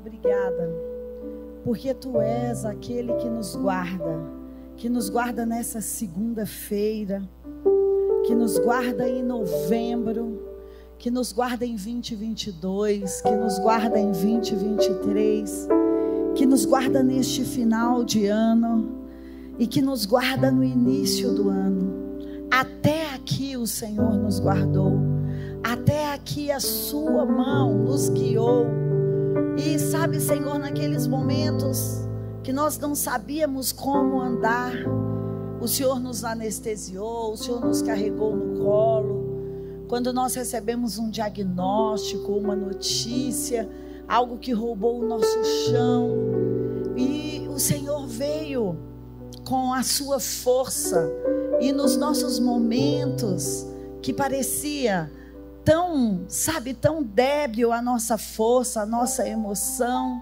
obrigada, porque tu és aquele que nos guarda, que nos guarda nessa segunda-feira, que nos guarda em novembro, que nos guarda em 2022, que nos guarda em 2023, que nos guarda neste final de ano e que nos guarda no início do ano. Até aqui o Senhor nos guardou, até aqui a Sua mão nos guiou. E sabe, Senhor, naqueles momentos que nós não sabíamos como andar, o Senhor nos anestesiou, o Senhor nos carregou no colo. Quando nós recebemos um diagnóstico, uma notícia, algo que roubou o nosso chão, e o Senhor veio com a sua força e nos nossos momentos que parecia tão, sabe, tão débil a nossa força, a nossa emoção,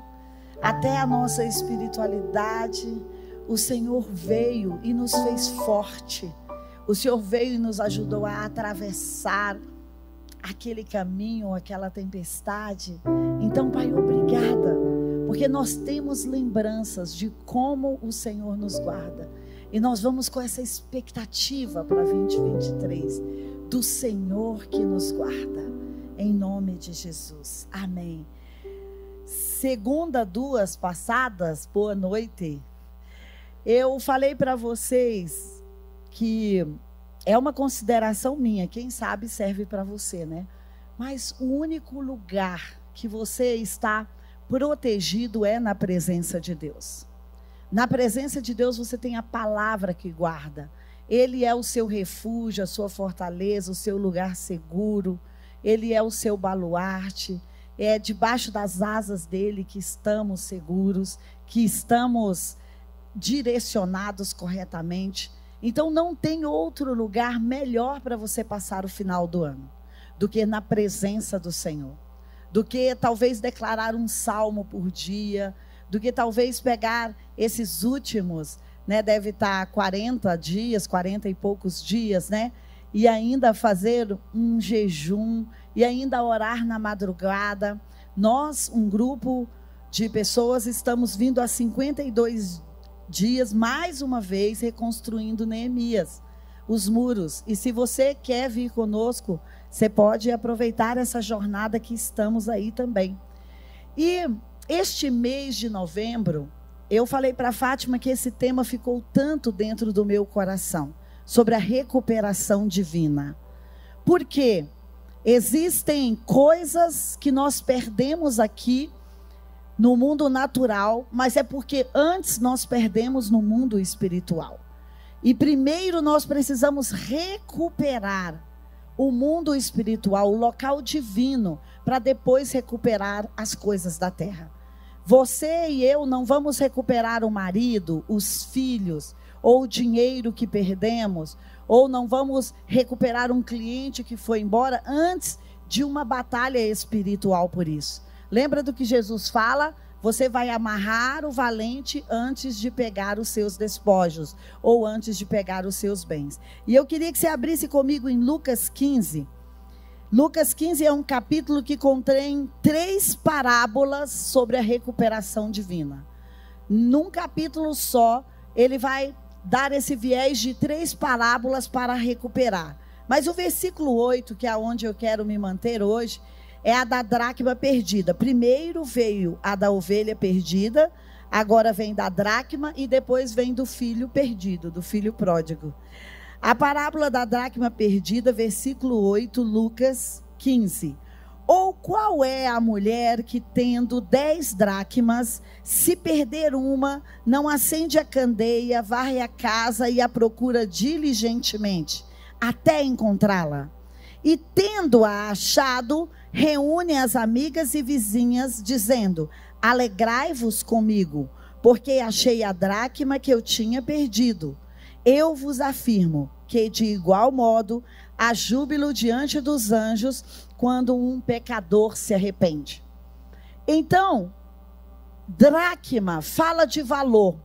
até a nossa espiritualidade, o Senhor veio e nos fez forte. O Senhor veio e nos ajudou a atravessar aquele caminho, aquela tempestade. Então, Pai, obrigada porque nós temos lembranças de como o Senhor nos guarda. E nós vamos com essa expectativa para 2023 do Senhor que nos guarda. Em nome de Jesus. Amém. Segunda, duas passadas, boa noite. Eu falei para vocês que é uma consideração minha, quem sabe serve para você, né? Mas o único lugar que você está protegido é na presença de Deus. Na presença de Deus você tem a palavra que guarda. Ele é o seu refúgio, a sua fortaleza, o seu lugar seguro. Ele é o seu baluarte. É debaixo das asas dele que estamos seguros, que estamos direcionados corretamente. Então não tem outro lugar melhor para você passar o final do ano do que na presença do Senhor do que talvez declarar um salmo por dia, do que talvez pegar esses últimos, né, deve estar 40 dias, 40 e poucos dias, né? E ainda fazer um jejum e ainda orar na madrugada. Nós, um grupo de pessoas, estamos vindo há 52 dias, mais uma vez, reconstruindo Neemias, os muros. E se você quer vir conosco, você pode aproveitar essa jornada que estamos aí também. E este mês de novembro, eu falei para Fátima que esse tema ficou tanto dentro do meu coração sobre a recuperação divina. Porque existem coisas que nós perdemos aqui no mundo natural, mas é porque antes nós perdemos no mundo espiritual. E primeiro nós precisamos recuperar o mundo espiritual, o local divino, para depois recuperar as coisas da terra. Você e eu não vamos recuperar o marido, os filhos, ou o dinheiro que perdemos, ou não vamos recuperar um cliente que foi embora antes de uma batalha espiritual por isso. Lembra do que Jesus fala? Você vai amarrar o valente antes de pegar os seus despojos ou antes de pegar os seus bens. E eu queria que você abrisse comigo em Lucas 15. Lucas 15 é um capítulo que contém três parábolas sobre a recuperação divina. Num capítulo só, ele vai dar esse viés de três parábolas para recuperar. Mas o versículo 8, que é onde eu quero me manter hoje, é a da dracma perdida. Primeiro veio a da ovelha perdida, agora vem da dracma e depois vem do filho perdido, do filho pródigo. A parábola da dracma perdida, versículo 8, Lucas 15. Ou qual é a mulher que, tendo dez dracmas, se perder uma, não acende a candeia, varre a casa e a procura diligentemente, até encontrá-la? E tendo-a achado, reúne as amigas e vizinhas, dizendo: Alegrai-vos comigo, porque achei a dracma que eu tinha perdido. Eu vos afirmo que, de igual modo, há júbilo diante dos anjos quando um pecador se arrepende. Então, dracma fala de valor.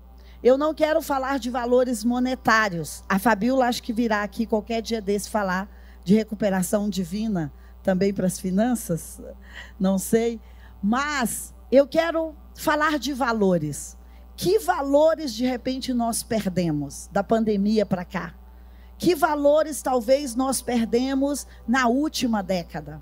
Eu não quero falar de valores monetários. A Fabiola acho que virá aqui qualquer dia desse falar de recuperação divina também para as finanças, não sei. Mas eu quero falar de valores. Que valores de repente nós perdemos da pandemia para cá? Que valores talvez nós perdemos na última década?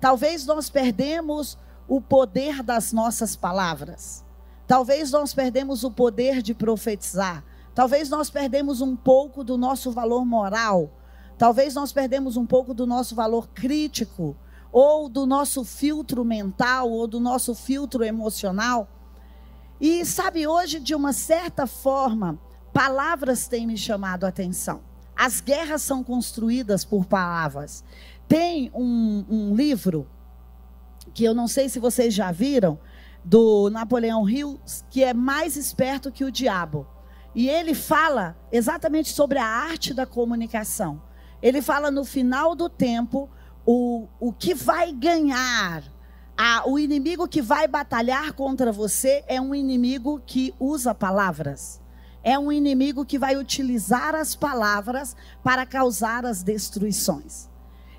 Talvez nós perdemos o poder das nossas palavras. Talvez nós perdemos o poder de profetizar. Talvez nós perdemos um pouco do nosso valor moral. Talvez nós perdemos um pouco do nosso valor crítico ou do nosso filtro mental ou do nosso filtro emocional. E sabe, hoje, de uma certa forma, palavras têm me chamado a atenção. As guerras são construídas por palavras. Tem um, um livro, que eu não sei se vocês já viram, do Napoleão Hill, que é mais esperto que o diabo. E ele fala exatamente sobre a arte da comunicação. Ele fala no final do tempo o, o que vai ganhar. O inimigo que vai batalhar contra você é um inimigo que usa palavras. É um inimigo que vai utilizar as palavras para causar as destruições.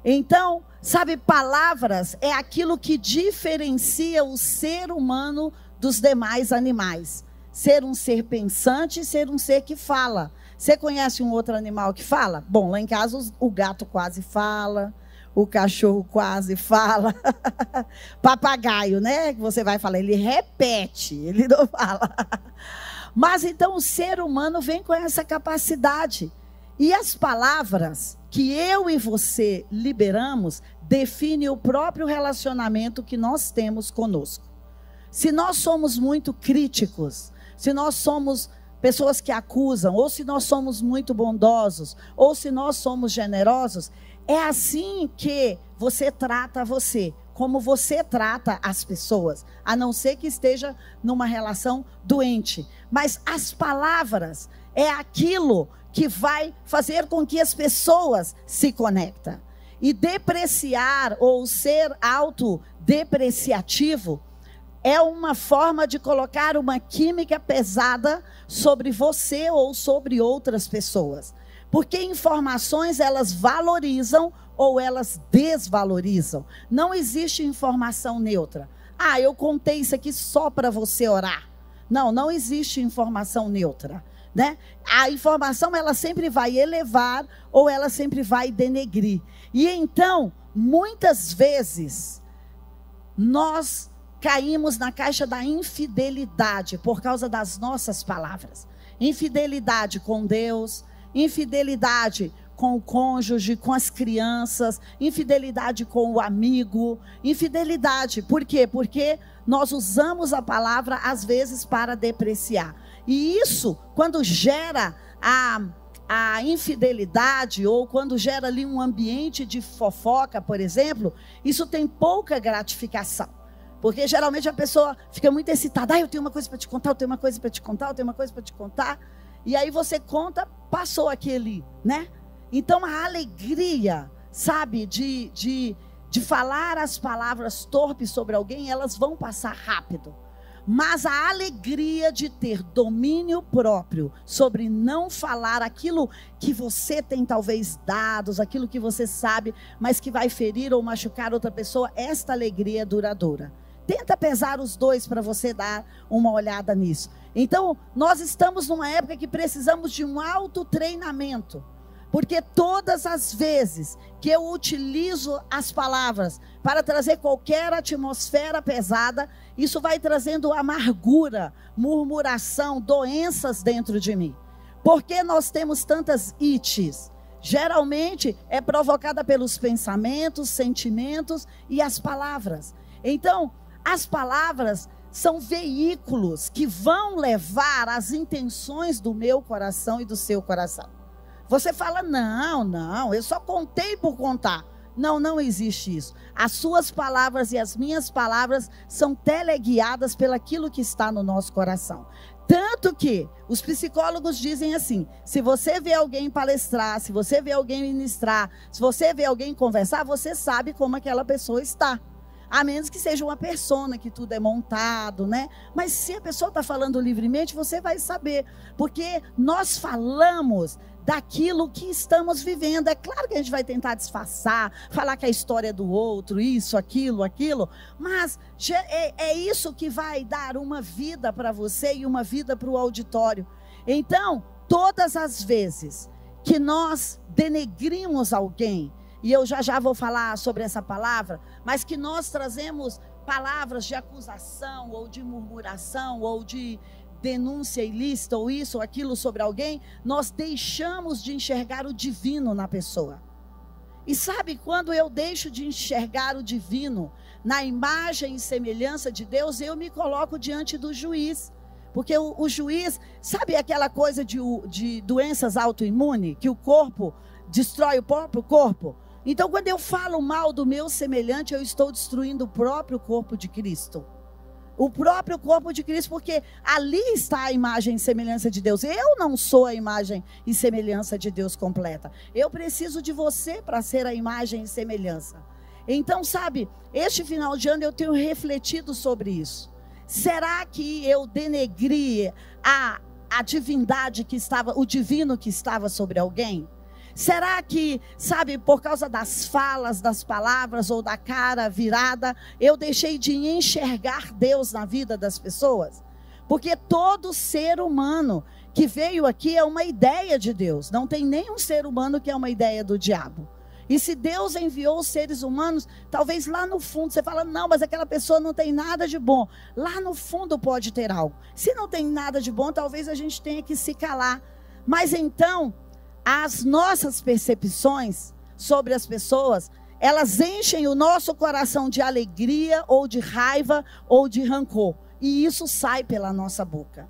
Então, sabe, palavras é aquilo que diferencia o ser humano dos demais animais. Ser um ser pensante, ser um ser que fala. Você conhece um outro animal que fala? Bom, lá em casa o gato quase fala, o cachorro quase fala. Papagaio, né? Que você vai falar, ele repete, ele não fala. Mas então o ser humano vem com essa capacidade. E as palavras que eu e você liberamos define o próprio relacionamento que nós temos conosco. Se nós somos muito críticos, se nós somos pessoas que acusam, ou se nós somos muito bondosos, ou se nós somos generosos, é assim que você trata você, como você trata as pessoas, a não ser que esteja numa relação doente. Mas as palavras é aquilo que vai fazer com que as pessoas se conectem. E depreciar ou ser autodepreciativo é uma forma de colocar uma química pesada sobre você ou sobre outras pessoas. Porque informações elas valorizam ou elas desvalorizam. Não existe informação neutra. Ah, eu contei isso aqui só para você orar. Não, não existe informação neutra né? A informação ela sempre vai elevar ou ela sempre vai denegrir. E então, muitas vezes nós caímos na caixa da infidelidade por causa das nossas palavras. Infidelidade com Deus, infidelidade com o cônjuge, com as crianças, infidelidade com o amigo, infidelidade. Por quê? Porque nós usamos a palavra às vezes para depreciar. E isso, quando gera a, a infidelidade ou quando gera ali um ambiente de fofoca, por exemplo, isso tem pouca gratificação. Porque geralmente a pessoa fica muito excitada. Ah, eu tenho uma coisa para te contar, eu tenho uma coisa para te contar, eu tenho uma coisa para te contar. E aí você conta, passou aquele, né? Então a alegria, sabe, de, de, de falar as palavras torpes sobre alguém, elas vão passar rápido. Mas a alegria de ter domínio próprio sobre não falar aquilo que você tem talvez dados, aquilo que você sabe, mas que vai ferir ou machucar outra pessoa, esta alegria é duradoura. Tenta pesar os dois para você dar uma olhada nisso. Então, nós estamos numa época que precisamos de um alto treinamento porque todas as vezes que eu utilizo as palavras para trazer qualquer atmosfera pesada, isso vai trazendo amargura, murmuração, doenças dentro de mim. Por que nós temos tantas ites? Geralmente é provocada pelos pensamentos, sentimentos e as palavras. Então, as palavras são veículos que vão levar as intenções do meu coração e do seu coração. Você fala: não, não, eu só contei por contar. Não, não existe isso. As suas palavras e as minhas palavras são teleguiadas pelaquilo que está no nosso coração. Tanto que os psicólogos dizem assim: se você vê alguém palestrar, se você vê alguém ministrar, se você vê alguém conversar, você sabe como aquela pessoa está. A menos que seja uma persona, que tudo é montado, né? Mas se a pessoa está falando livremente, você vai saber. Porque nós falamos daquilo que estamos vivendo. É claro que a gente vai tentar disfarçar, falar que a história é do outro, isso, aquilo, aquilo, mas é, é isso que vai dar uma vida para você e uma vida para o auditório. Então, todas as vezes que nós denegrimos alguém, e eu já já vou falar sobre essa palavra, mas que nós trazemos palavras de acusação ou de murmuração ou de denúncia ilícita ou isso ou aquilo sobre alguém, nós deixamos de enxergar o divino na pessoa. E sabe quando eu deixo de enxergar o divino na imagem e semelhança de Deus, eu me coloco diante do juiz. Porque o, o juiz, sabe aquela coisa de, de doenças autoimunes, que o corpo destrói o próprio corpo? Então, quando eu falo mal do meu semelhante, eu estou destruindo o próprio corpo de Cristo. O próprio corpo de Cristo, porque ali está a imagem e semelhança de Deus. Eu não sou a imagem e semelhança de Deus completa. Eu preciso de você para ser a imagem e semelhança. Então, sabe, este final de ano eu tenho refletido sobre isso. Será que eu denegri a, a divindade que estava, o divino que estava sobre alguém? Será que, sabe, por causa das falas, das palavras ou da cara virada, eu deixei de enxergar Deus na vida das pessoas? Porque todo ser humano que veio aqui é uma ideia de Deus. Não tem nenhum ser humano que é uma ideia do diabo. E se Deus enviou os seres humanos, talvez lá no fundo você fala, não, mas aquela pessoa não tem nada de bom. Lá no fundo pode ter algo. Se não tem nada de bom, talvez a gente tenha que se calar. Mas então, as nossas percepções sobre as pessoas, elas enchem o nosso coração de alegria ou de raiva ou de rancor. E isso sai pela nossa boca.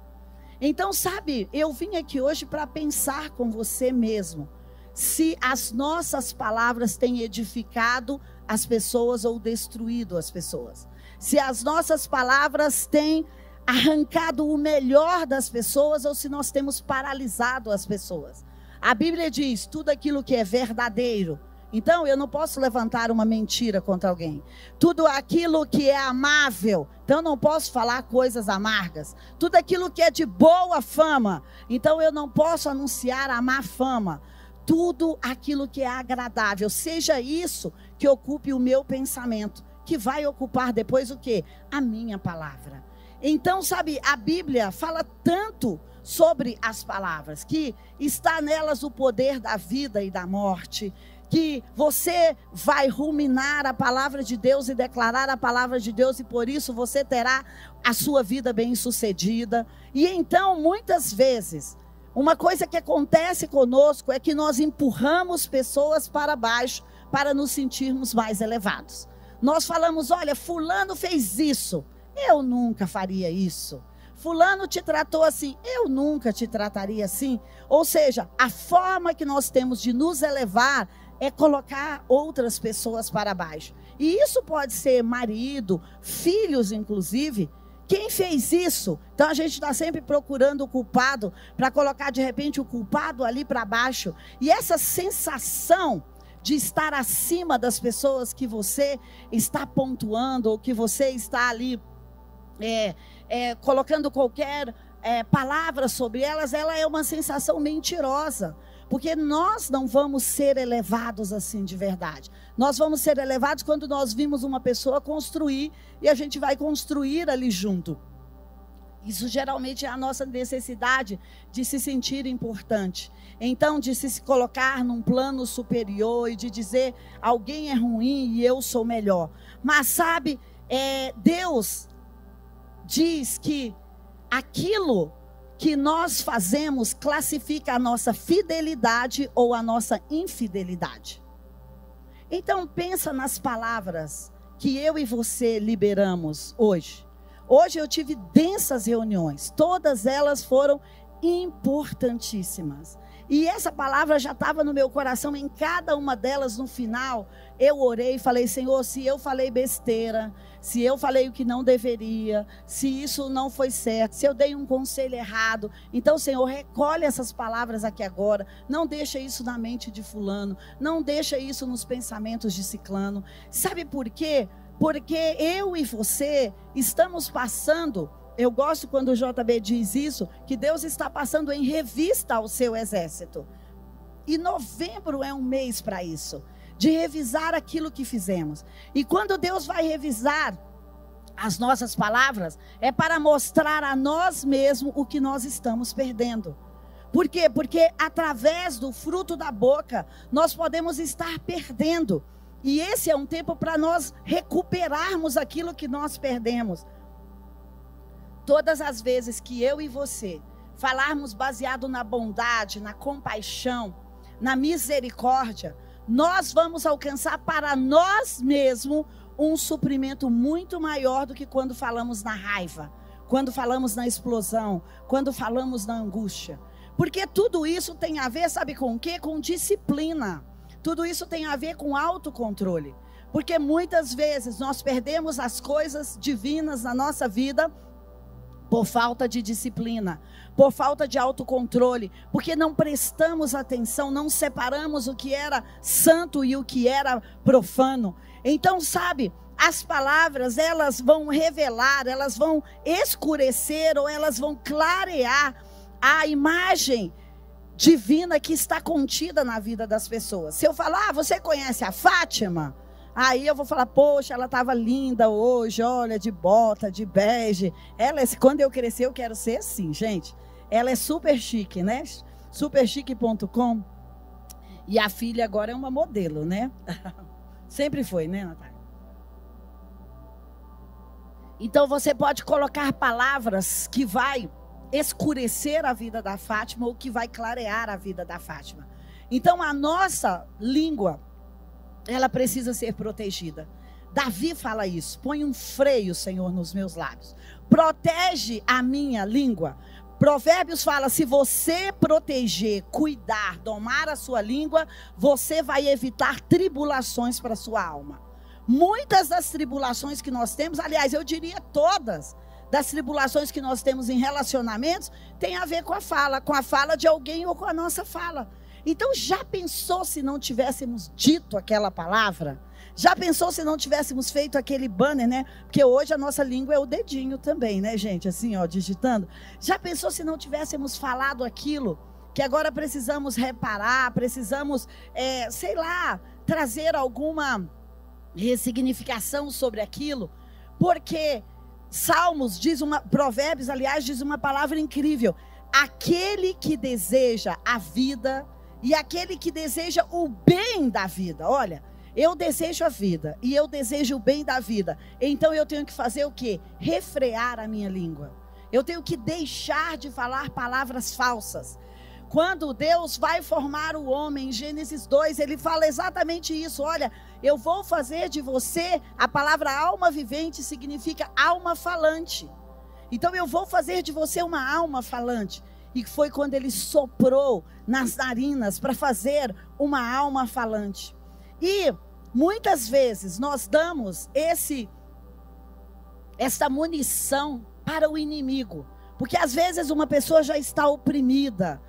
Então, sabe, eu vim aqui hoje para pensar com você mesmo se as nossas palavras têm edificado as pessoas ou destruído as pessoas. Se as nossas palavras têm arrancado o melhor das pessoas ou se nós temos paralisado as pessoas. A Bíblia diz: tudo aquilo que é verdadeiro. Então, eu não posso levantar uma mentira contra alguém. Tudo aquilo que é amável. Então, eu não posso falar coisas amargas. Tudo aquilo que é de boa fama. Então, eu não posso anunciar a má fama. Tudo aquilo que é agradável. Seja isso que ocupe o meu pensamento. Que vai ocupar depois o que? A minha palavra. Então, sabe, a Bíblia fala tanto sobre as palavras, que está nelas o poder da vida e da morte, que você vai ruminar a palavra de Deus e declarar a palavra de Deus e por isso você terá a sua vida bem-sucedida. E então, muitas vezes, uma coisa que acontece conosco é que nós empurramos pessoas para baixo para nos sentirmos mais elevados. Nós falamos: olha, Fulano fez isso, eu nunca faria isso. Fulano te tratou assim, eu nunca te trataria assim. Ou seja, a forma que nós temos de nos elevar é colocar outras pessoas para baixo. E isso pode ser marido, filhos, inclusive. Quem fez isso? Então a gente está sempre procurando o culpado para colocar de repente o culpado ali para baixo. E essa sensação de estar acima das pessoas que você está pontuando ou que você está ali é, é, colocando qualquer é, palavra sobre elas, ela é uma sensação mentirosa. Porque nós não vamos ser elevados assim de verdade. Nós vamos ser elevados quando nós vimos uma pessoa construir e a gente vai construir ali junto. Isso geralmente é a nossa necessidade de se sentir importante. Então, de se colocar num plano superior e de dizer alguém é ruim e eu sou melhor. Mas sabe, é, Deus diz que aquilo que nós fazemos classifica a nossa fidelidade ou a nossa infidelidade. Então pensa nas palavras que eu e você liberamos hoje. Hoje eu tive densas reuniões, todas elas foram importantíssimas. E essa palavra já estava no meu coração, em cada uma delas, no final, eu orei e falei: Senhor, se eu falei besteira, se eu falei o que não deveria, se isso não foi certo, se eu dei um conselho errado. Então, Senhor, recolhe essas palavras aqui agora. Não deixa isso na mente de fulano, não deixa isso nos pensamentos de ciclano. Sabe por quê? Porque eu e você estamos passando eu gosto quando o JB diz isso, que Deus está passando em revista ao seu exército. E novembro é um mês para isso, de revisar aquilo que fizemos. E quando Deus vai revisar as nossas palavras, é para mostrar a nós mesmos o que nós estamos perdendo. Por quê? Porque através do fruto da boca, nós podemos estar perdendo. E esse é um tempo para nós recuperarmos aquilo que nós perdemos. Todas as vezes que eu e você falarmos baseado na bondade, na compaixão, na misericórdia, nós vamos alcançar para nós mesmos um suprimento muito maior do que quando falamos na raiva, quando falamos na explosão, quando falamos na angústia. Porque tudo isso tem a ver, sabe com o quê? Com disciplina. Tudo isso tem a ver com autocontrole. Porque muitas vezes nós perdemos as coisas divinas na nossa vida por falta de disciplina, por falta de autocontrole, porque não prestamos atenção, não separamos o que era santo e o que era profano. Então, sabe, as palavras, elas vão revelar, elas vão escurecer ou elas vão clarear a imagem divina que está contida na vida das pessoas. Se eu falar, ah, você conhece a Fátima? Aí eu vou falar, poxa, ela estava linda hoje, olha, de bota, de bege. Ela, quando eu crescer, eu quero ser assim, gente. Ela é super chique, né? Superchique.com. E a filha agora é uma modelo, né? Sempre foi, né, Natália? Então você pode colocar palavras que vai escurecer a vida da Fátima ou que vai clarear a vida da Fátima. Então a nossa língua ela precisa ser protegida. Davi fala isso. Põe um freio, Senhor, nos meus lábios. Protege a minha língua. Provérbios fala: se você proteger, cuidar, domar a sua língua, você vai evitar tribulações para a sua alma. Muitas das tribulações que nós temos, aliás, eu diria todas, das tribulações que nós temos em relacionamentos, tem a ver com a fala, com a fala de alguém ou com a nossa fala. Então, já pensou se não tivéssemos dito aquela palavra? Já pensou se não tivéssemos feito aquele banner, né? Porque hoje a nossa língua é o dedinho também, né, gente? Assim, ó, digitando. Já pensou se não tivéssemos falado aquilo? Que agora precisamos reparar, precisamos, é, sei lá, trazer alguma ressignificação sobre aquilo? Porque Salmos diz uma, Provérbios, aliás, diz uma palavra incrível. Aquele que deseja a vida e aquele que deseja o bem da vida. Olha, eu desejo a vida e eu desejo o bem da vida. Então eu tenho que fazer o quê? Refrear a minha língua. Eu tenho que deixar de falar palavras falsas. Quando Deus vai formar o homem, em Gênesis 2, ele fala exatamente isso. Olha, eu vou fazer de você, a palavra alma vivente significa alma falante. Então eu vou fazer de você uma alma falante. E foi quando ele soprou nas narinas para fazer uma alma falante. E muitas vezes nós damos esse essa munição para o inimigo, porque às vezes uma pessoa já está oprimida,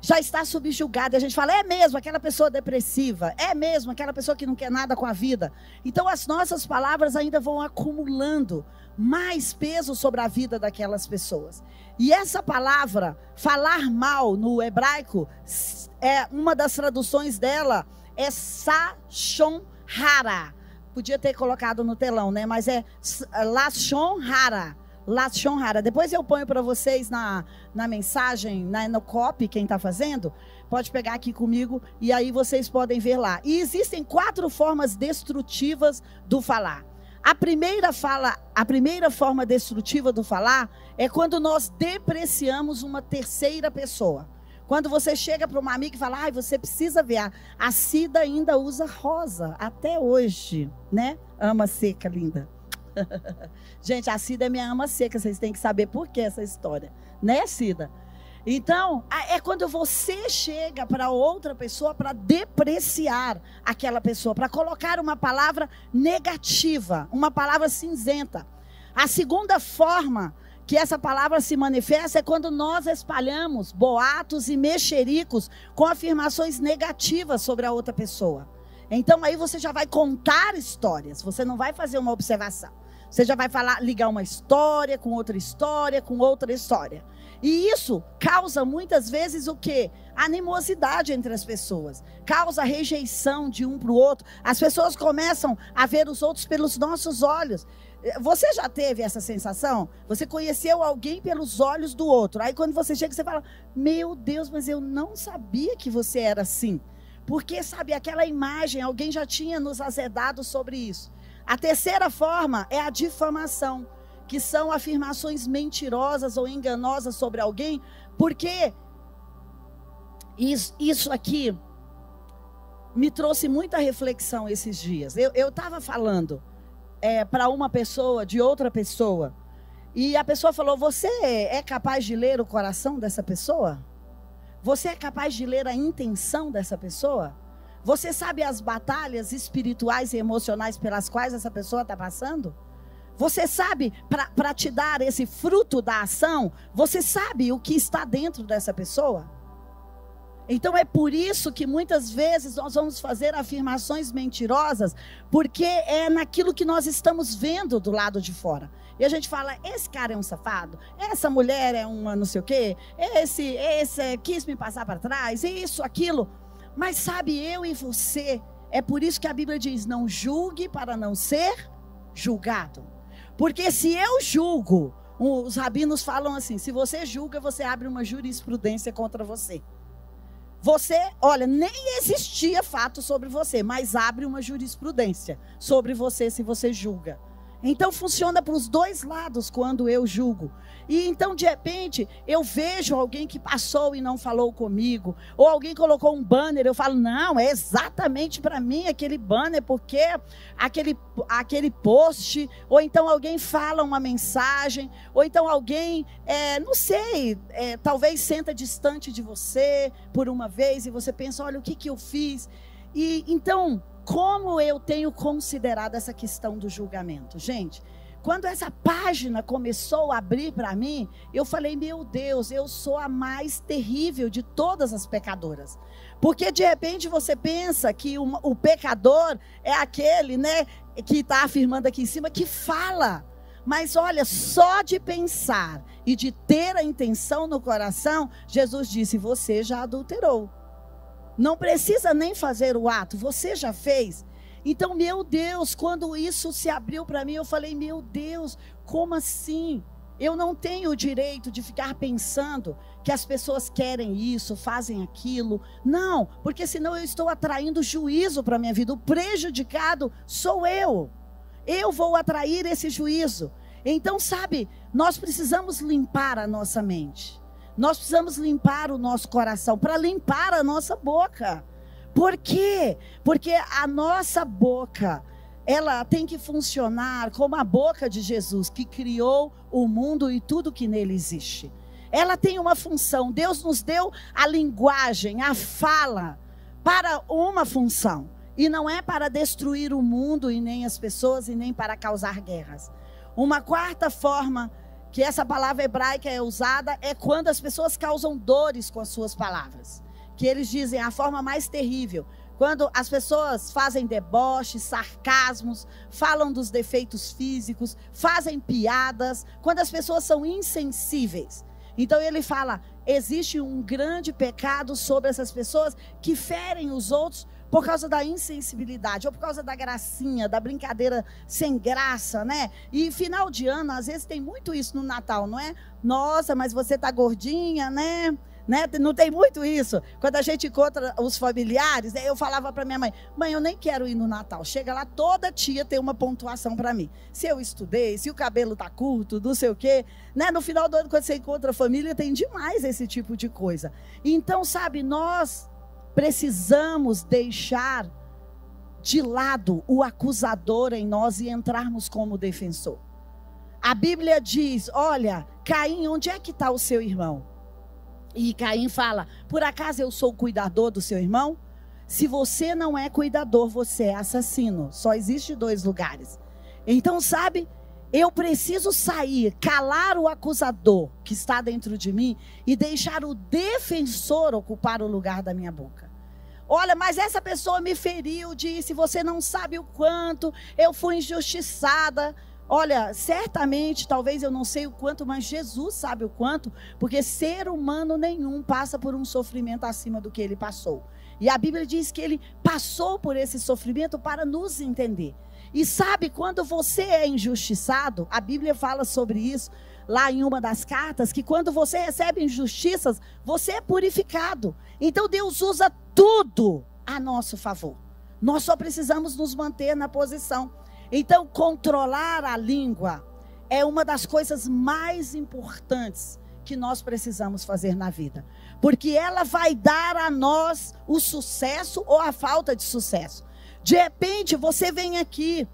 já está subjugada. A gente fala, é mesmo aquela pessoa depressiva, é mesmo aquela pessoa que não quer nada com a vida. Então as nossas palavras ainda vão acumulando mais peso sobre a vida daquelas pessoas. E essa palavra, falar mal no hebraico, é uma das traduções dela é sashon hara. Podia ter colocado no telão, né? Mas é lashon hara Lashon Hara. Depois eu ponho para vocês na, na mensagem, na, no copy, quem está fazendo, pode pegar aqui comigo e aí vocês podem ver lá. E existem quatro formas destrutivas do falar. A primeira fala, a primeira forma destrutiva do falar é quando nós depreciamos uma terceira pessoa. Quando você chega para uma amiga e fala, ai, você precisa ver, a, Cida ainda usa rosa até hoje, né? Ama seca, linda. Gente, a Cida é minha ama seca, vocês têm que saber por que essa história, né, Cida? Então, é quando você chega para outra pessoa para depreciar aquela pessoa, para colocar uma palavra negativa, uma palavra cinzenta. A segunda forma que essa palavra se manifesta é quando nós espalhamos boatos e mexericos com afirmações negativas sobre a outra pessoa. Então aí você já vai contar histórias, você não vai fazer uma observação. Você já vai falar, ligar uma história com outra história, com outra história. E isso causa muitas vezes o quê? Animosidade entre as pessoas. Causa rejeição de um para o outro. As pessoas começam a ver os outros pelos nossos olhos. Você já teve essa sensação? Você conheceu alguém pelos olhos do outro. Aí quando você chega, você fala: Meu Deus, mas eu não sabia que você era assim. Porque, sabe, aquela imagem, alguém já tinha nos azedado sobre isso. A terceira forma é a difamação, que são afirmações mentirosas ou enganosas sobre alguém, porque isso, aqui me trouxe muita reflexão esses dias. Eu estava falando é, para uma pessoa de outra pessoa. E a pessoa falou: Você é capaz de ler o coração dessa pessoa? Você é capaz de ler a intenção dessa pessoa? Você sabe as batalhas espirituais e emocionais pelas quais essa pessoa está passando? Você sabe, para te dar esse fruto da ação, você sabe o que está dentro dessa pessoa? Então é por isso que muitas vezes nós vamos fazer afirmações mentirosas, porque é naquilo que nós estamos vendo do lado de fora. E a gente fala: esse cara é um safado, essa mulher é uma não sei o quê, esse, esse quis me passar para trás, isso, aquilo. Mas sabe, eu e você, é por isso que a Bíblia diz: não julgue para não ser julgado. Porque se eu julgo, os rabinos falam assim: se você julga, você abre uma jurisprudência contra você. Você, olha, nem existia fato sobre você, mas abre uma jurisprudência sobre você se você julga. Então funciona para os dois lados quando eu julgo. E então, de repente, eu vejo alguém que passou e não falou comigo, ou alguém colocou um banner, eu falo, não, é exatamente para mim aquele banner, porque aquele, aquele post, ou então alguém fala uma mensagem, ou então alguém, é, não sei, é, talvez senta distante de você por uma vez e você pensa, olha, o que, que eu fiz? E então, como eu tenho considerado essa questão do julgamento? Gente, quando essa página começou a abrir para mim, eu falei: meu Deus, eu sou a mais terrível de todas as pecadoras. Porque de repente você pensa que o, o pecador é aquele, né, que está afirmando aqui em cima, que fala. Mas olha, só de pensar e de ter a intenção no coração, Jesus disse: você já adulterou. Não precisa nem fazer o ato, você já fez. Então, meu Deus, quando isso se abriu para mim, eu falei: meu Deus, como assim? Eu não tenho o direito de ficar pensando que as pessoas querem isso, fazem aquilo. Não, porque senão eu estou atraindo juízo para a minha vida. O prejudicado sou eu. Eu vou atrair esse juízo. Então, sabe, nós precisamos limpar a nossa mente. Nós precisamos limpar o nosso coração para limpar a nossa boca. Por quê? Porque a nossa boca, ela tem que funcionar como a boca de Jesus, que criou o mundo e tudo que nele existe. Ela tem uma função. Deus nos deu a linguagem, a fala, para uma função. E não é para destruir o mundo e nem as pessoas e nem para causar guerras. Uma quarta forma que essa palavra hebraica é usada é quando as pessoas causam dores com as suas palavras. Que eles dizem a forma mais terrível. Quando as pessoas fazem deboches, sarcasmos, falam dos defeitos físicos, fazem piadas, quando as pessoas são insensíveis. Então ele fala: existe um grande pecado sobre essas pessoas que ferem os outros por causa da insensibilidade, ou por causa da gracinha, da brincadeira sem graça, né? E final de ano, às vezes tem muito isso no Natal, não é? Nossa, mas você tá gordinha, né? Né? Não tem muito isso. Quando a gente encontra os familiares, eu falava para minha mãe: mãe, eu nem quero ir no Natal. Chega lá, toda tia tem uma pontuação para mim. Se eu estudei, se o cabelo tá curto, não sei o quê. Né? No final do ano, quando você encontra a família, tem demais esse tipo de coisa. Então, sabe, nós precisamos deixar de lado o acusador em nós e entrarmos como defensor. A Bíblia diz: olha, Caim, onde é que está o seu irmão? E Caim fala: por acaso eu sou o cuidador do seu irmão? Se você não é cuidador, você é assassino. Só existe dois lugares. Então, sabe, eu preciso sair, calar o acusador que está dentro de mim e deixar o defensor ocupar o lugar da minha boca. Olha, mas essa pessoa me feriu, disse: Você não sabe o quanto eu fui injustiçada. Olha, certamente, talvez eu não sei o quanto, mas Jesus sabe o quanto, porque ser humano nenhum passa por um sofrimento acima do que ele passou. E a Bíblia diz que ele passou por esse sofrimento para nos entender. E sabe, quando você é injustiçado, a Bíblia fala sobre isso lá em uma das cartas, que quando você recebe injustiças, você é purificado. Então Deus usa tudo a nosso favor. Nós só precisamos nos manter na posição. Então, controlar a língua é uma das coisas mais importantes que nós precisamos fazer na vida, porque ela vai dar a nós o sucesso ou a falta de sucesso. De repente, você vem aqui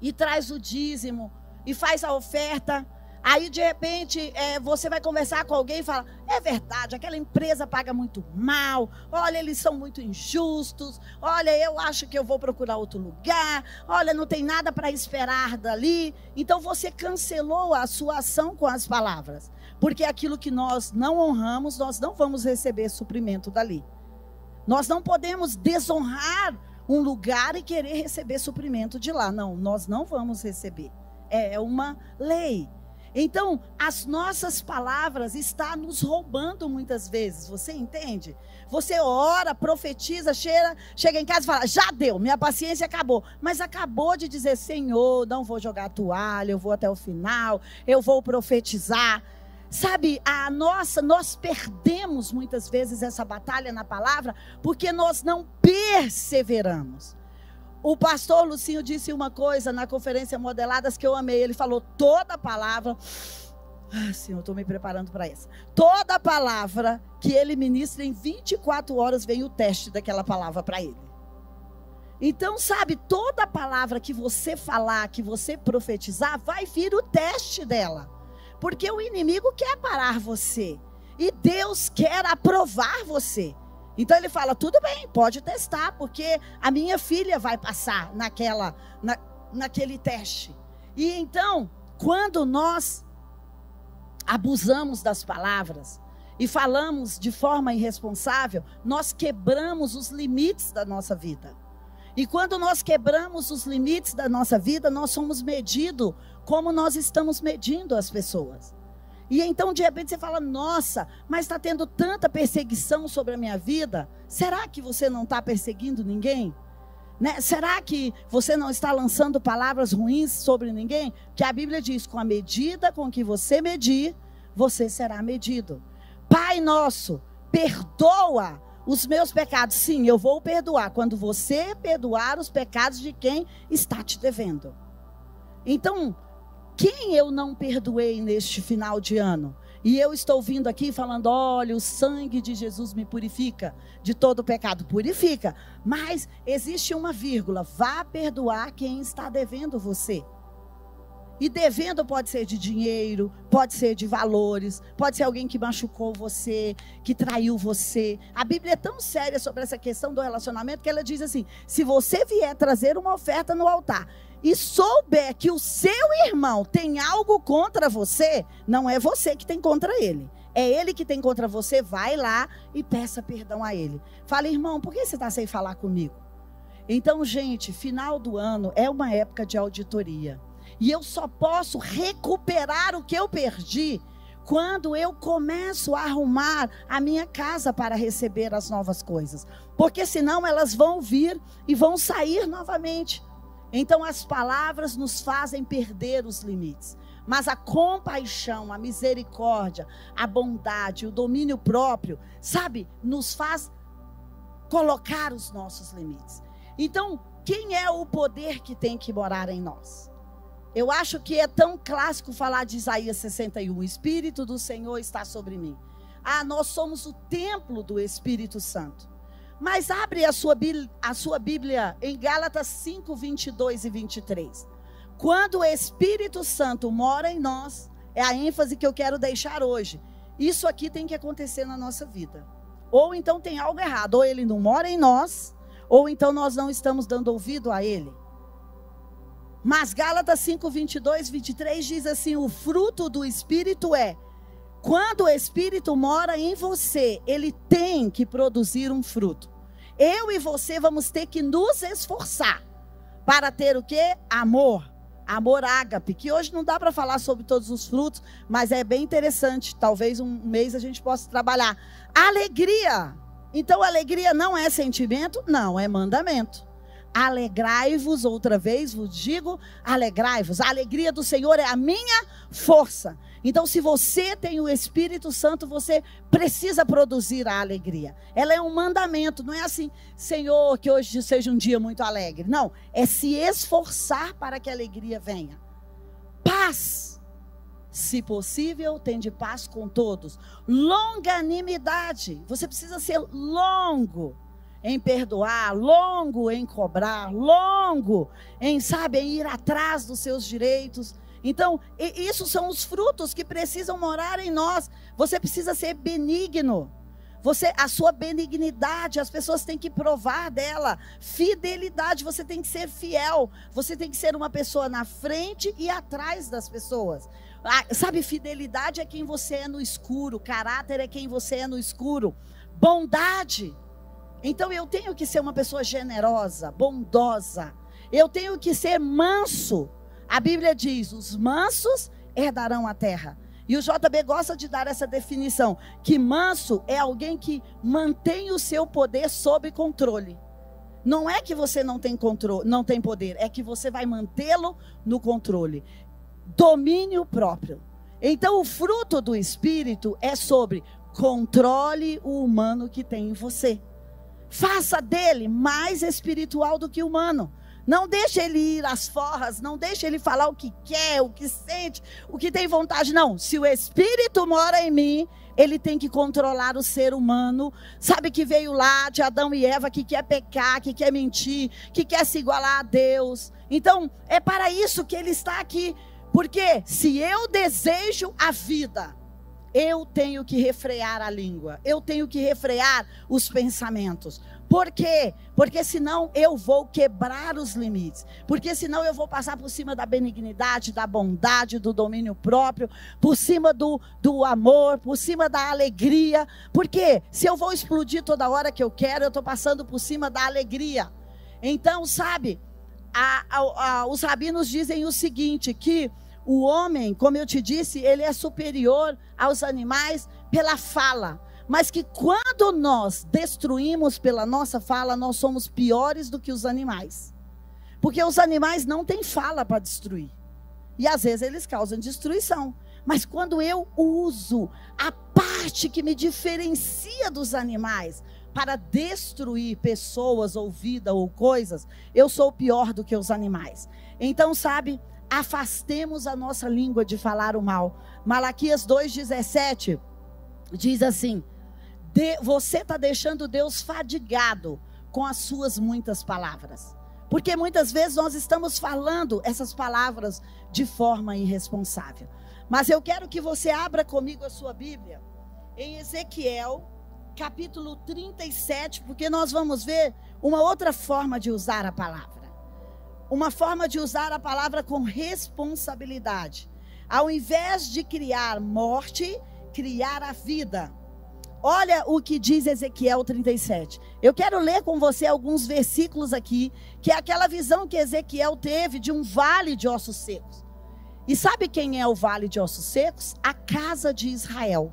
e traz o dízimo e faz a oferta Aí, de repente, é, você vai conversar com alguém e fala: é verdade, aquela empresa paga muito mal. Olha, eles são muito injustos. Olha, eu acho que eu vou procurar outro lugar. Olha, não tem nada para esperar dali. Então, você cancelou a sua ação com as palavras. Porque aquilo que nós não honramos, nós não vamos receber suprimento dali. Nós não podemos desonrar um lugar e querer receber suprimento de lá. Não, nós não vamos receber. É uma lei. Então, as nossas palavras estão nos roubando muitas vezes, você entende? Você ora, profetiza, chega, chega em casa e fala: já deu, minha paciência acabou. Mas acabou de dizer: Senhor, não vou jogar toalha, eu vou até o final, eu vou profetizar. Sabe, a nossa, nós perdemos muitas vezes essa batalha na palavra porque nós não perseveramos. O pastor Lucinho disse uma coisa na conferência Modeladas que eu amei. Ele falou toda palavra. Ah, Senhor, estou me preparando para essa. Toda palavra que ele ministra em 24 horas vem o teste daquela palavra para ele. Então, sabe, toda palavra que você falar, que você profetizar, vai vir o teste dela. Porque o inimigo quer parar você. E Deus quer aprovar você. Então ele fala: tudo bem, pode testar, porque a minha filha vai passar naquela, na, naquele teste. E então, quando nós abusamos das palavras e falamos de forma irresponsável, nós quebramos os limites da nossa vida. E quando nós quebramos os limites da nossa vida, nós somos medidos como nós estamos medindo as pessoas. E então, de repente, você fala: Nossa, mas está tendo tanta perseguição sobre a minha vida. Será que você não está perseguindo ninguém? Né? Será que você não está lançando palavras ruins sobre ninguém? Que a Bíblia diz: com a medida com que você medir, você será medido. Pai nosso, perdoa os meus pecados. Sim, eu vou perdoar quando você perdoar os pecados de quem está te devendo. Então, quem eu não perdoei neste final de ano? E eu estou vindo aqui falando: olha, o sangue de Jesus me purifica de todo pecado. Purifica. Mas existe uma vírgula: vá perdoar quem está devendo você. E devendo pode ser de dinheiro, pode ser de valores, pode ser alguém que machucou você, que traiu você. A Bíblia é tão séria sobre essa questão do relacionamento que ela diz assim: se você vier trazer uma oferta no altar e souber que o seu irmão tem algo contra você, não é você que tem contra ele. É ele que tem contra você, vai lá e peça perdão a ele. Fala, irmão, por que você está sem falar comigo? Então, gente, final do ano é uma época de auditoria. E eu só posso recuperar o que eu perdi quando eu começo a arrumar a minha casa para receber as novas coisas. Porque senão elas vão vir e vão sair novamente. Então as palavras nos fazem perder os limites. Mas a compaixão, a misericórdia, a bondade, o domínio próprio, sabe, nos faz colocar os nossos limites. Então, quem é o poder que tem que morar em nós? Eu acho que é tão clássico falar de Isaías 61: O Espírito do Senhor está sobre mim. Ah, nós somos o templo do Espírito Santo. Mas abre a sua, a sua Bíblia em Gálatas 5, 22 e 23. Quando o Espírito Santo mora em nós, é a ênfase que eu quero deixar hoje. Isso aqui tem que acontecer na nossa vida. Ou então tem algo errado, ou ele não mora em nós, ou então nós não estamos dando ouvido a ele. Mas Gálatas 5, 22, 23 diz assim: o fruto do Espírito é quando o Espírito mora em você, ele tem que produzir um fruto. Eu e você vamos ter que nos esforçar para ter o que? Amor, amor ágape, que hoje não dá para falar sobre todos os frutos, mas é bem interessante. Talvez um mês a gente possa trabalhar. Alegria. Então, alegria não é sentimento? Não, é mandamento. Alegrai-vos, outra vez vos digo, alegrai-vos. A alegria do Senhor é a minha força. Então, se você tem o Espírito Santo, você precisa produzir a alegria. Ela é um mandamento, não é assim, Senhor, que hoje seja um dia muito alegre. Não, é se esforçar para que a alegria venha. Paz. Se possível, tem de paz com todos. Longanimidade. Você precisa ser longo em perdoar, longo em cobrar, longo em, sabe, ir atrás dos seus direitos. Então, isso são os frutos que precisam morar em nós. Você precisa ser benigno. Você, a sua benignidade, as pessoas têm que provar dela. Fidelidade, você tem que ser fiel. Você tem que ser uma pessoa na frente e atrás das pessoas. Ah, sabe, fidelidade é quem você é no escuro, caráter é quem você é no escuro. Bondade. Então eu tenho que ser uma pessoa generosa, bondosa. Eu tenho que ser manso. A Bíblia diz: os mansos herdarão a terra. E o JB gosta de dar essa definição: que manso é alguém que mantém o seu poder sob controle. Não é que você não tem controle, não tem poder, é que você vai mantê-lo no controle. Domínio próprio. Então, o fruto do espírito é sobre controle o humano que tem em você. Faça dele mais espiritual do que humano. Não deixe ele ir às forras, não deixe ele falar o que quer, o que sente, o que tem vontade. Não, se o Espírito mora em mim, ele tem que controlar o ser humano. Sabe que veio lá de Adão e Eva que quer pecar, que quer mentir, que quer se igualar a Deus. Então, é para isso que ele está aqui. Porque se eu desejo a vida, eu tenho que refrear a língua, eu tenho que refrear os pensamentos. Por quê? Porque senão eu vou quebrar os limites. Porque senão eu vou passar por cima da benignidade, da bondade, do domínio próprio, por cima do, do amor, por cima da alegria. Porque se eu vou explodir toda hora que eu quero, eu estou passando por cima da alegria. Então, sabe, a, a, a, os rabinos dizem o seguinte: que o homem, como eu te disse, ele é superior aos animais pela fala mas que quando nós destruímos pela nossa fala, nós somos piores do que os animais. Porque os animais não têm fala para destruir. E às vezes eles causam destruição. Mas quando eu uso a parte que me diferencia dos animais para destruir pessoas ou vida ou coisas, eu sou pior do que os animais. Então, sabe, afastemos a nossa língua de falar o mal. Malaquias 2,17 diz assim: de, você está deixando Deus fadigado com as suas muitas palavras. Porque muitas vezes nós estamos falando essas palavras de forma irresponsável. Mas eu quero que você abra comigo a sua Bíblia em Ezequiel, capítulo 37, porque nós vamos ver uma outra forma de usar a palavra. Uma forma de usar a palavra com responsabilidade. Ao invés de criar morte, criar a vida. Olha o que diz Ezequiel 37. Eu quero ler com você alguns versículos aqui, que é aquela visão que Ezequiel teve de um vale de ossos secos. E sabe quem é o vale de ossos secos? A casa de Israel.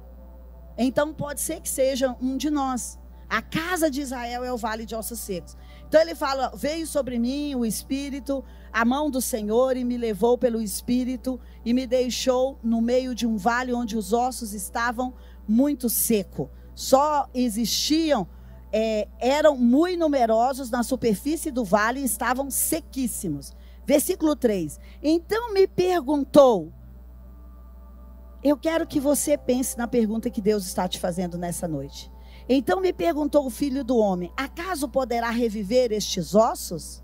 Então pode ser que seja um de nós. A casa de Israel é o vale de ossos secos. Então ele fala: Veio sobre mim o Espírito, a mão do Senhor, e me levou pelo Espírito, e me deixou no meio de um vale onde os ossos estavam muito seco. Só existiam, é, eram muito numerosos na superfície do vale e estavam sequíssimos. Versículo 3. Então me perguntou. Eu quero que você pense na pergunta que Deus está te fazendo nessa noite. Então me perguntou o filho do homem: acaso poderá reviver estes ossos?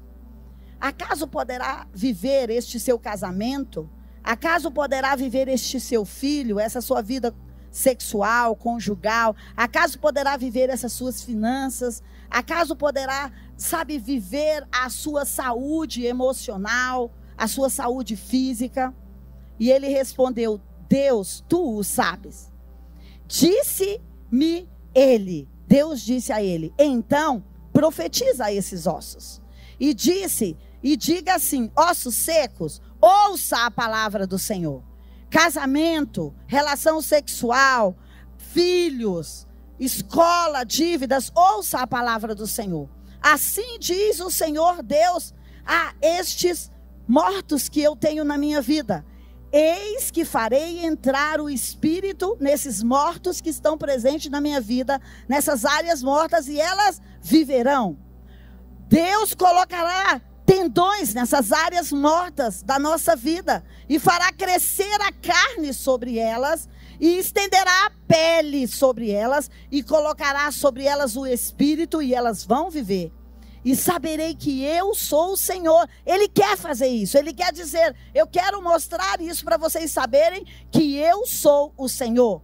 Acaso poderá viver este seu casamento? Acaso poderá viver este seu filho, essa sua vida sexual, conjugal? Acaso poderá viver essas suas finanças? Acaso poderá, sabe, viver a sua saúde emocional, a sua saúde física? E ele respondeu: Deus, tu o sabes. Disse-me ele, Deus disse a ele: Então, profetiza esses ossos. E disse: E diga assim: ossos secos, Ouça a palavra do Senhor. Casamento, relação sexual, filhos, escola, dívidas, ouça a palavra do Senhor. Assim diz o Senhor Deus a estes mortos que eu tenho na minha vida. Eis que farei entrar o espírito nesses mortos que estão presentes na minha vida, nessas áreas mortas, e elas viverão. Deus colocará tendões nessas áreas mortas da nossa vida e fará crescer a carne sobre elas e estenderá a pele sobre elas e colocará sobre elas o espírito e elas vão viver e saberei que eu sou o Senhor. Ele quer fazer isso, ele quer dizer: eu quero mostrar isso para vocês saberem que eu sou o Senhor.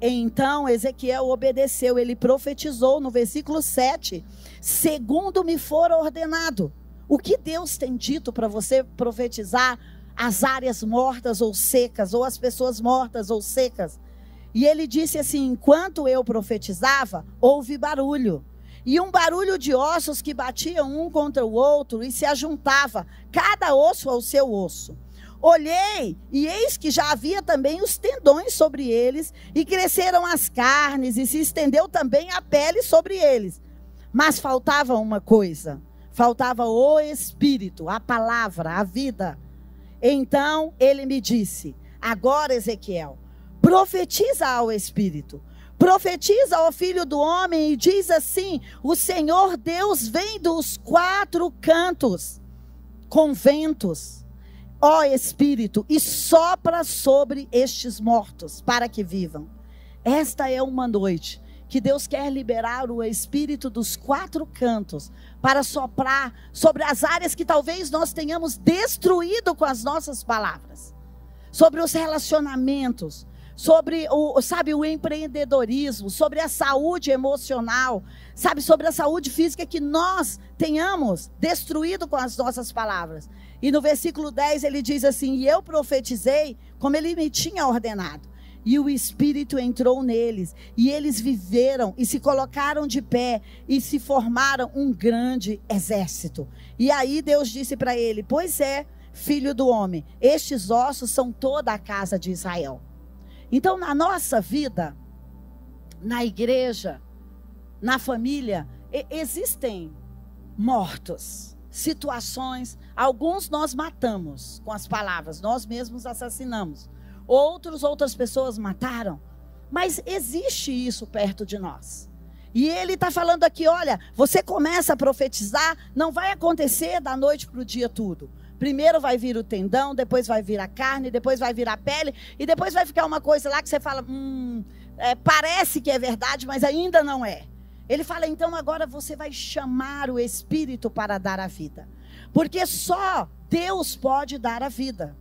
Então Ezequiel obedeceu, ele profetizou no versículo 7, segundo me for ordenado. O que Deus tem dito para você profetizar as áreas mortas ou secas, ou as pessoas mortas ou secas? E ele disse assim: enquanto eu profetizava, houve barulho e um barulho de ossos que batiam um contra o outro e se ajuntava, cada osso ao seu osso. Olhei, e eis que já havia também os tendões sobre eles, e cresceram as carnes, e se estendeu também a pele sobre eles. Mas faltava uma coisa: faltava o Espírito, a palavra, a vida. Então ele me disse: Agora, Ezequiel, profetiza ao Espírito profetiza ao filho do homem e diz assim: O Senhor Deus vem dos quatro cantos, com ventos, ó Espírito, e sopra sobre estes mortos, para que vivam. Esta é uma noite que Deus quer liberar o Espírito dos quatro cantos para soprar sobre as áreas que talvez nós tenhamos destruído com as nossas palavras, sobre os relacionamentos, sobre o, sabe, o empreendedorismo, sobre a saúde emocional, sabe, sobre a saúde física que nós tenhamos destruído com as nossas palavras. E no versículo 10 ele diz assim: E eu profetizei como ele me tinha ordenado. E o Espírito entrou neles, e eles viveram e se colocaram de pé e se formaram um grande exército. E aí Deus disse para ele: Pois é, filho do homem, estes ossos são toda a casa de Israel. Então, na nossa vida, na igreja, na família, existem mortos, situações. Alguns nós matamos com as palavras, nós mesmos assassinamos. Outros, outras pessoas mataram. Mas existe isso perto de nós. E ele está falando aqui: olha, você começa a profetizar, não vai acontecer da noite para o dia tudo. Primeiro vai vir o tendão, depois vai vir a carne, depois vai vir a pele, e depois vai ficar uma coisa lá que você fala, hum, é, parece que é verdade, mas ainda não é. Ele fala, então agora você vai chamar o Espírito para dar a vida. Porque só Deus pode dar a vida.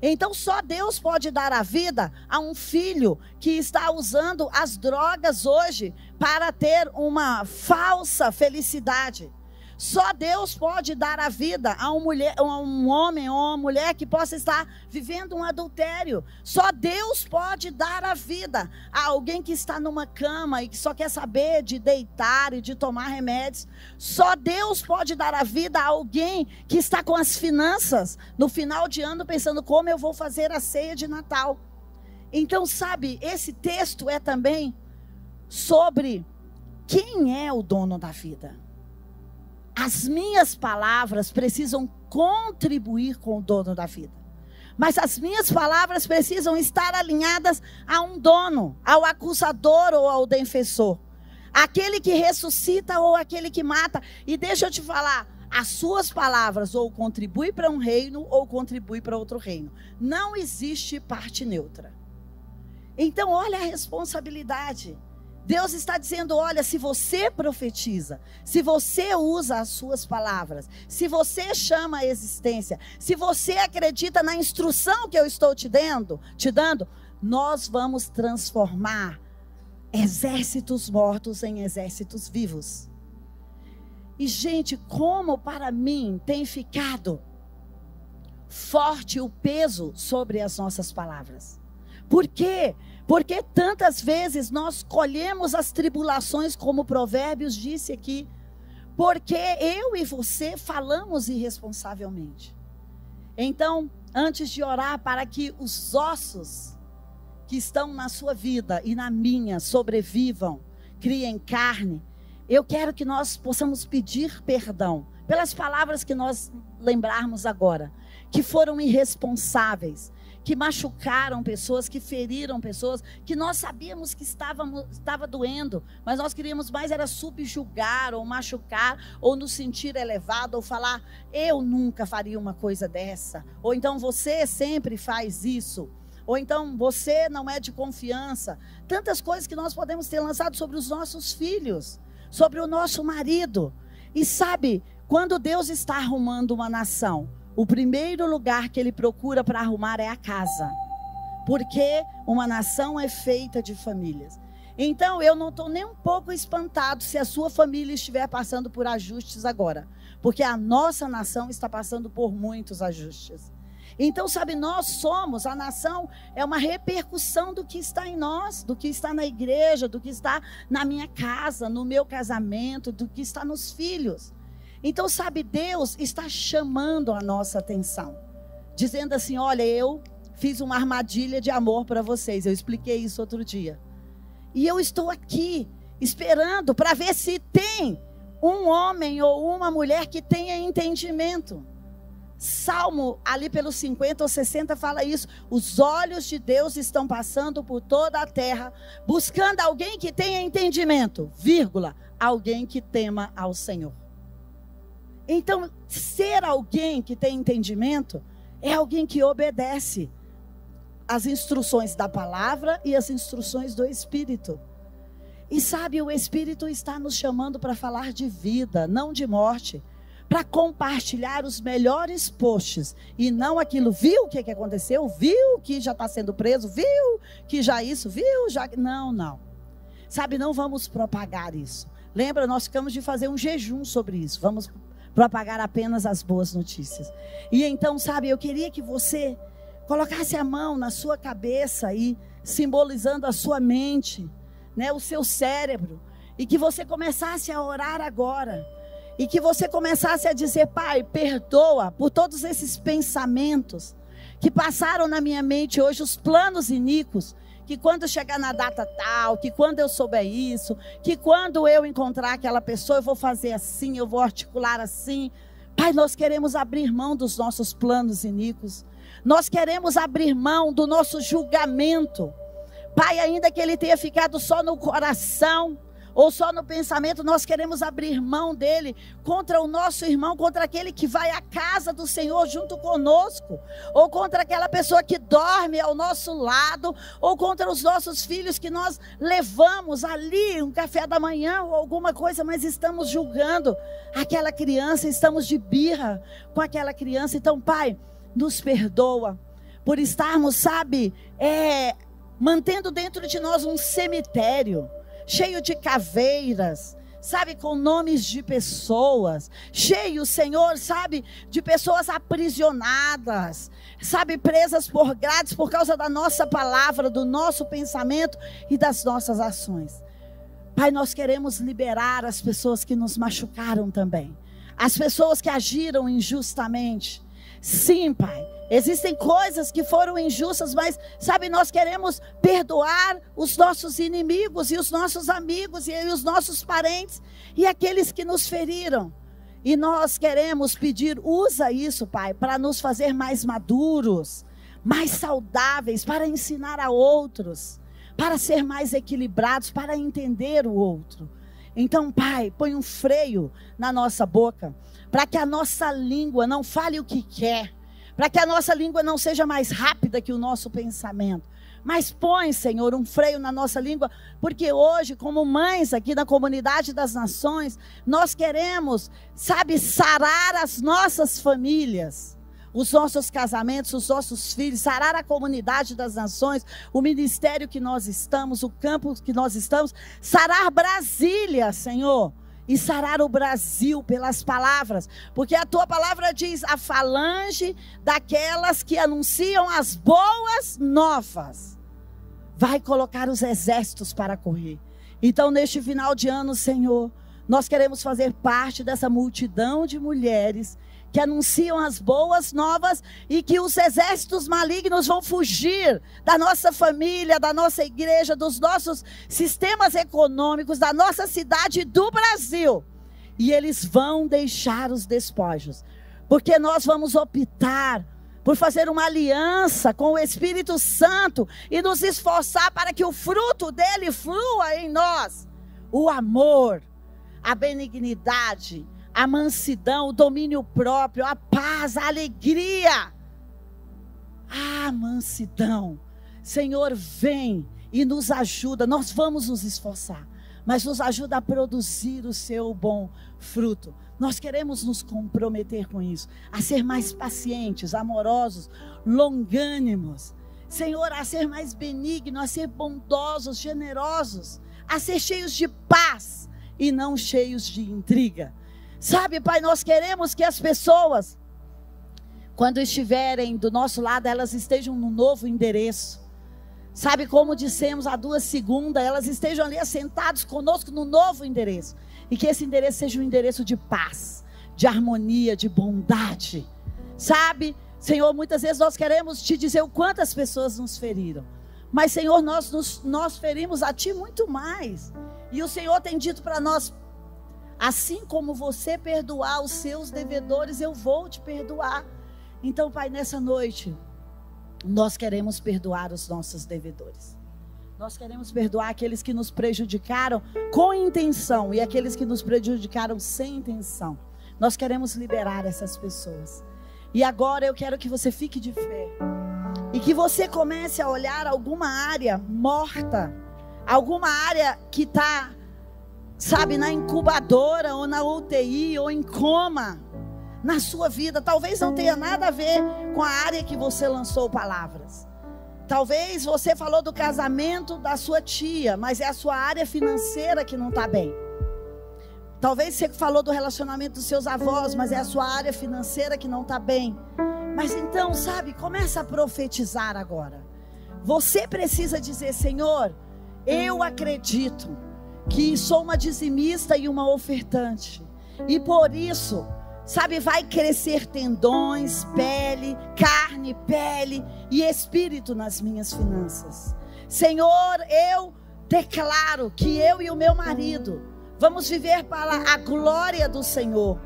Então só Deus pode dar a vida a um filho que está usando as drogas hoje para ter uma falsa felicidade. Só Deus pode dar a vida a um, mulher, a um homem ou uma mulher que possa estar vivendo um adultério. Só Deus pode dar a vida a alguém que está numa cama e que só quer saber de deitar e de tomar remédios. Só Deus pode dar a vida a alguém que está com as finanças no final de ano pensando como eu vou fazer a ceia de Natal. Então, sabe, esse texto é também sobre quem é o dono da vida. As minhas palavras precisam contribuir com o dono da vida. Mas as minhas palavras precisam estar alinhadas a um dono, ao acusador ou ao defensor. Aquele que ressuscita ou aquele que mata. E deixa eu te falar, as suas palavras ou contribuem para um reino ou contribuem para outro reino. Não existe parte neutra. Então, olha a responsabilidade. Deus está dizendo: olha, se você profetiza, se você usa as suas palavras, se você chama a existência, se você acredita na instrução que eu estou te dando, te dando, nós vamos transformar exércitos mortos em exércitos vivos. E gente, como para mim tem ficado forte o peso sobre as nossas palavras. Por quê? Porque tantas vezes nós colhemos as tribulações, como Provérbios disse aqui, porque eu e você falamos irresponsavelmente. Então, antes de orar para que os ossos que estão na sua vida e na minha sobrevivam, criem carne, eu quero que nós possamos pedir perdão pelas palavras que nós lembrarmos agora, que foram irresponsáveis, que machucaram pessoas, que feriram pessoas, que nós sabíamos que estávamos, estava doendo, mas nós queríamos mais era subjugar ou machucar ou nos sentir elevado ou falar eu nunca faria uma coisa dessa, ou então você sempre faz isso. Ou então você não é de confiança. Tantas coisas que nós podemos ter lançado sobre os nossos filhos, sobre o nosso marido. E sabe, quando Deus está arrumando uma nação, o primeiro lugar que ele procura para arrumar é a casa. Porque uma nação é feita de famílias. Então eu não estou nem um pouco espantado se a sua família estiver passando por ajustes agora. Porque a nossa nação está passando por muitos ajustes. Então, sabe, nós somos, a nação é uma repercussão do que está em nós, do que está na igreja, do que está na minha casa, no meu casamento, do que está nos filhos. Então, sabe, Deus está chamando a nossa atenção, dizendo assim: olha, eu fiz uma armadilha de amor para vocês. Eu expliquei isso outro dia. E eu estou aqui esperando para ver se tem um homem ou uma mulher que tenha entendimento. Salmo, ali pelos 50 ou 60, fala isso. Os olhos de Deus estão passando por toda a terra, buscando alguém que tenha entendimento, vírgula, alguém que tema ao Senhor. Então, ser alguém que tem entendimento é alguém que obedece as instruções da palavra e as instruções do Espírito. E sabe, o Espírito está nos chamando para falar de vida, não de morte, para compartilhar os melhores posts e não aquilo, viu o que, que aconteceu, viu que já está sendo preso, viu que já isso, viu já. Não, não. Sabe, não vamos propagar isso. Lembra, nós ficamos de fazer um jejum sobre isso. Vamos propagar apenas as boas notícias. E então, sabe, eu queria que você colocasse a mão na sua cabeça e simbolizando a sua mente, né, o seu cérebro, e que você começasse a orar agora. E que você começasse a dizer, Pai, perdoa por todos esses pensamentos que passaram na minha mente hoje, os planos iníquos que quando chegar na data tal, que quando eu souber isso, que quando eu encontrar aquela pessoa, eu vou fazer assim, eu vou articular assim. Pai, nós queremos abrir mão dos nossos planos iníquos. Nós queremos abrir mão do nosso julgamento. Pai, ainda que ele tenha ficado só no coração, ou só no pensamento nós queremos abrir mão dele contra o nosso irmão, contra aquele que vai à casa do Senhor junto conosco, ou contra aquela pessoa que dorme ao nosso lado, ou contra os nossos filhos que nós levamos ali um café da manhã ou alguma coisa, mas estamos julgando aquela criança, estamos de birra com aquela criança. Então, Pai, nos perdoa por estarmos, sabe, é, mantendo dentro de nós um cemitério cheio de caveiras, sabe, com nomes de pessoas, cheio, Senhor, sabe, de pessoas aprisionadas, sabe, presas por grades por causa da nossa palavra, do nosso pensamento e das nossas ações. Pai, nós queremos liberar as pessoas que nos machucaram também, as pessoas que agiram injustamente. Sim, Pai. Existem coisas que foram injustas, mas, sabe, nós queremos perdoar os nossos inimigos e os nossos amigos e os nossos parentes e aqueles que nos feriram. E nós queremos pedir, usa isso, Pai, para nos fazer mais maduros, mais saudáveis, para ensinar a outros, para ser mais equilibrados, para entender o outro. Então, Pai, põe um freio na nossa boca, para que a nossa língua não fale o que quer para que a nossa língua não seja mais rápida que o nosso pensamento. Mas põe, Senhor, um freio na nossa língua, porque hoje, como mães aqui na comunidade das nações, nós queremos, sabe, sarar as nossas famílias, os nossos casamentos, os nossos filhos, sarar a comunidade das nações, o ministério que nós estamos, o campo que nós estamos, sarar Brasília, Senhor e sarar o Brasil pelas palavras, porque a tua palavra diz a falange daquelas que anunciam as boas novas. Vai colocar os exércitos para correr. Então, neste final de ano, Senhor, nós queremos fazer parte dessa multidão de mulheres que anunciam as boas novas e que os exércitos malignos vão fugir da nossa família, da nossa igreja, dos nossos sistemas econômicos, da nossa cidade e do Brasil. E eles vão deixar os despojos, porque nós vamos optar por fazer uma aliança com o Espírito Santo e nos esforçar para que o fruto dele flua em nós o amor, a benignidade, a mansidão, o domínio próprio, a paz, a alegria. A mansidão. Senhor, vem e nos ajuda. Nós vamos nos esforçar, mas nos ajuda a produzir o seu bom fruto. Nós queremos nos comprometer com isso, a ser mais pacientes, amorosos, longânimos. Senhor, a ser mais benignos, a ser bondosos, generosos, a ser cheios de paz e não cheios de intriga. Sabe, Pai, nós queremos que as pessoas, quando estiverem do nosso lado, elas estejam no novo endereço. Sabe como dissemos há duas segundas, elas estejam ali assentados conosco no novo endereço. E que esse endereço seja um endereço de paz, de harmonia, de bondade. Sabe, Senhor, muitas vezes nós queremos te dizer o quantas pessoas nos feriram. Mas, Senhor, nós, nos, nós ferimos a Ti muito mais. E o Senhor tem dito para nós: assim como você perdoar os seus devedores, eu vou te perdoar. Então, Pai, nessa noite, nós queremos perdoar os nossos devedores. Nós queremos perdoar aqueles que nos prejudicaram com intenção e aqueles que nos prejudicaram sem intenção. Nós queremos liberar essas pessoas. E agora eu quero que você fique de fé. E que você comece a olhar alguma área morta, alguma área que está, sabe, na incubadora ou na UTI ou em coma na sua vida. Talvez não tenha nada a ver com a área que você lançou palavras. Talvez você falou do casamento da sua tia, mas é a sua área financeira que não está bem. Talvez você falou do relacionamento dos seus avós, mas é a sua área financeira que não está bem. Mas então, sabe, começa a profetizar agora. Você precisa dizer, Senhor, eu acredito que sou uma dizimista e uma ofertante. E por isso, sabe, vai crescer tendões, pele, carne, pele e espírito nas minhas finanças. Senhor, eu declaro que eu e o meu marido vamos viver para a glória do Senhor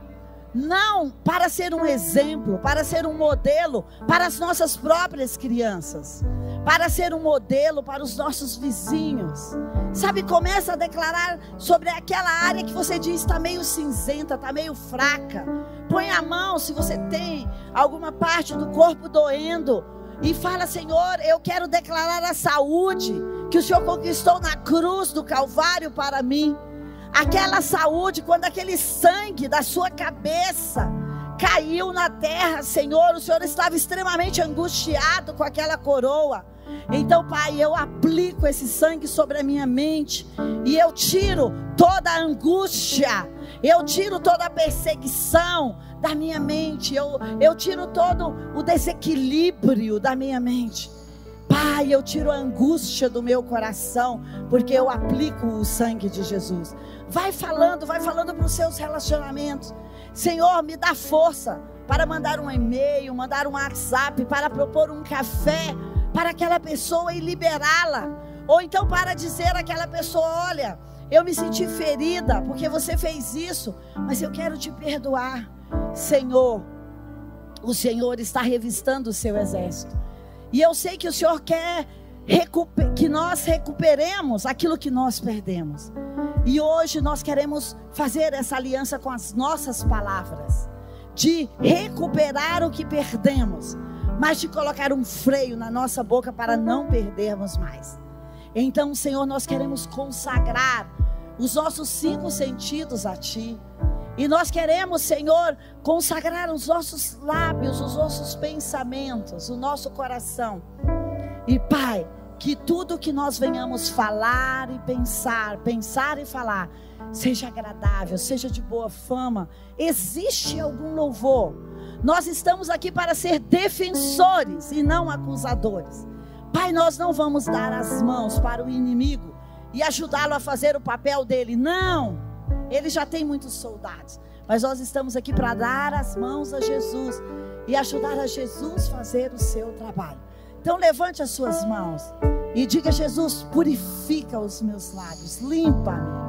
não para ser um exemplo, para ser um modelo para as nossas próprias crianças, para ser um modelo para os nossos vizinhos. Sabe, começa a declarar sobre aquela área que você diz está meio cinzenta, está meio fraca. Põe a mão se você tem alguma parte do corpo doendo e fala: Senhor, eu quero declarar a saúde que o Senhor conquistou na cruz do Calvário para mim aquela saúde, quando aquele sangue da sua cabeça caiu na terra, Senhor, o Senhor estava extremamente angustiado com aquela coroa. Então, Pai, eu aplico esse sangue sobre a minha mente e eu tiro toda a angústia, eu tiro toda a perseguição da minha mente, eu, eu tiro todo o desequilíbrio da minha mente. Pai, eu tiro a angústia do meu coração, porque eu aplico o sangue de Jesus. Vai falando, vai falando para os seus relacionamentos. Senhor, me dá força para mandar um e-mail, mandar um WhatsApp, para propor um café para aquela pessoa e liberá-la. Ou então para dizer àquela pessoa: olha, eu me senti ferida porque você fez isso, mas eu quero te perdoar. Senhor, o Senhor está revistando o seu exército. E eu sei que o Senhor quer que nós recuperemos aquilo que nós perdemos. E hoje nós queremos fazer essa aliança com as nossas palavras, de recuperar o que perdemos, mas de colocar um freio na nossa boca para não perdermos mais. Então, Senhor, nós queremos consagrar os nossos cinco sentidos a Ti. E nós queremos, Senhor, consagrar os nossos lábios, os nossos pensamentos, o nosso coração. E Pai, que tudo que nós venhamos falar e pensar, pensar e falar, seja agradável, seja de boa fama. Existe algum louvor? Nós estamos aqui para ser defensores e não acusadores. Pai, nós não vamos dar as mãos para o inimigo e ajudá-lo a fazer o papel dele. Não! Ele já tem muitos soldados. Mas nós estamos aqui para dar as mãos a Jesus e ajudar a Jesus fazer o seu trabalho. Então levante as suas mãos e diga: Jesus, purifica os meus lábios, limpa-me.